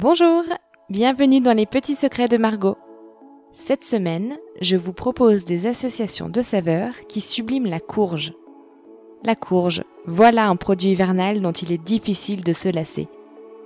Bonjour, bienvenue dans les petits secrets de Margot. Cette semaine, je vous propose des associations de saveurs qui subliment la courge. La courge, voilà un produit hivernal dont il est difficile de se lasser.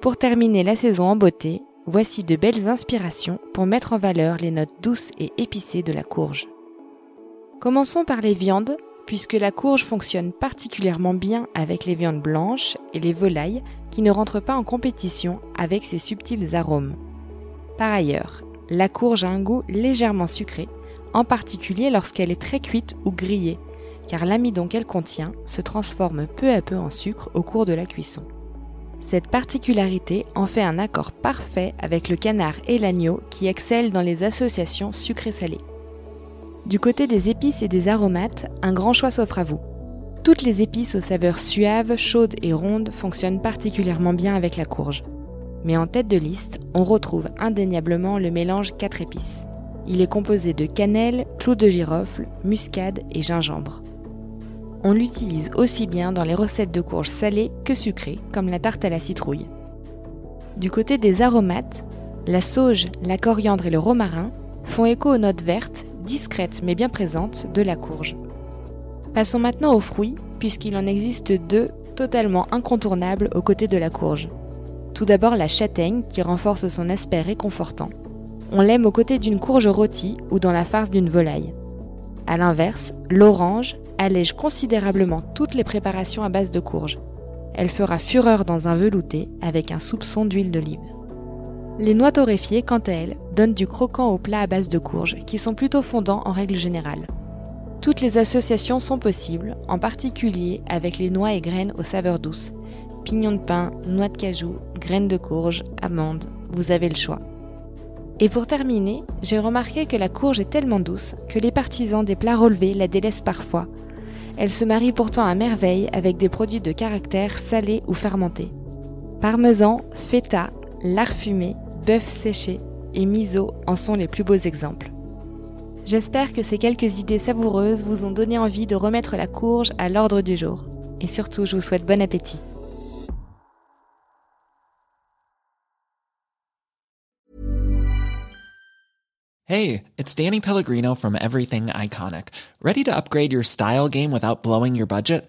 Pour terminer la saison en beauté, voici de belles inspirations pour mettre en valeur les notes douces et épicées de la courge. Commençons par les viandes, puisque la courge fonctionne particulièrement bien avec les viandes blanches et les volailles qui ne rentrent pas en compétition avec ses subtils arômes. Par ailleurs, la courge a un goût légèrement sucré, en particulier lorsqu'elle est très cuite ou grillée, car l'amidon qu'elle contient se transforme peu à peu en sucre au cours de la cuisson. Cette particularité en fait un accord parfait avec le canard et l'agneau qui excellent dans les associations sucré-salé. Du côté des épices et des aromates, un grand choix s'offre à vous. Toutes les épices aux saveurs suaves, chaudes et rondes fonctionnent particulièrement bien avec la courge. Mais en tête de liste, on retrouve indéniablement le mélange 4 épices. Il est composé de cannelle, clous de girofle, muscade et gingembre. On l'utilise aussi bien dans les recettes de courge salées que sucrées, comme la tarte à la citrouille. Du côté des aromates, la sauge, la coriandre et le romarin font écho aux notes vertes discrète mais bien présente de la courge. Passons maintenant aux fruits, puisqu'il en existe deux totalement incontournables aux côtés de la courge. Tout d'abord la châtaigne qui renforce son aspect réconfortant. On l'aime aux côtés d'une courge rôtie ou dans la farce d'une volaille. A l'inverse, l'orange allège considérablement toutes les préparations à base de courge. Elle fera fureur dans un velouté avec un soupçon d'huile d'olive. Les noix torréfiées, quant à elles, donnent du croquant aux plats à base de courge, qui sont plutôt fondants en règle générale. Toutes les associations sont possibles, en particulier avec les noix et graines aux saveurs douces. Pignons de pain, noix de cajou, graines de courge, amandes, vous avez le choix. Et pour terminer, j'ai remarqué que la courge est tellement douce que les partisans des plats relevés la délaissent parfois. Elle se marie pourtant à merveille avec des produits de caractère salé ou fermenté. Parmesan, feta, lard fumé, bœuf séché et miso en sont les plus beaux exemples. J'espère que ces quelques idées savoureuses vous ont donné envie de remettre la courge à l'ordre du jour. Et surtout, je vous souhaite bon appétit. Hey, it's Danny Pellegrino from Everything Iconic. Ready to upgrade your style game without blowing your budget?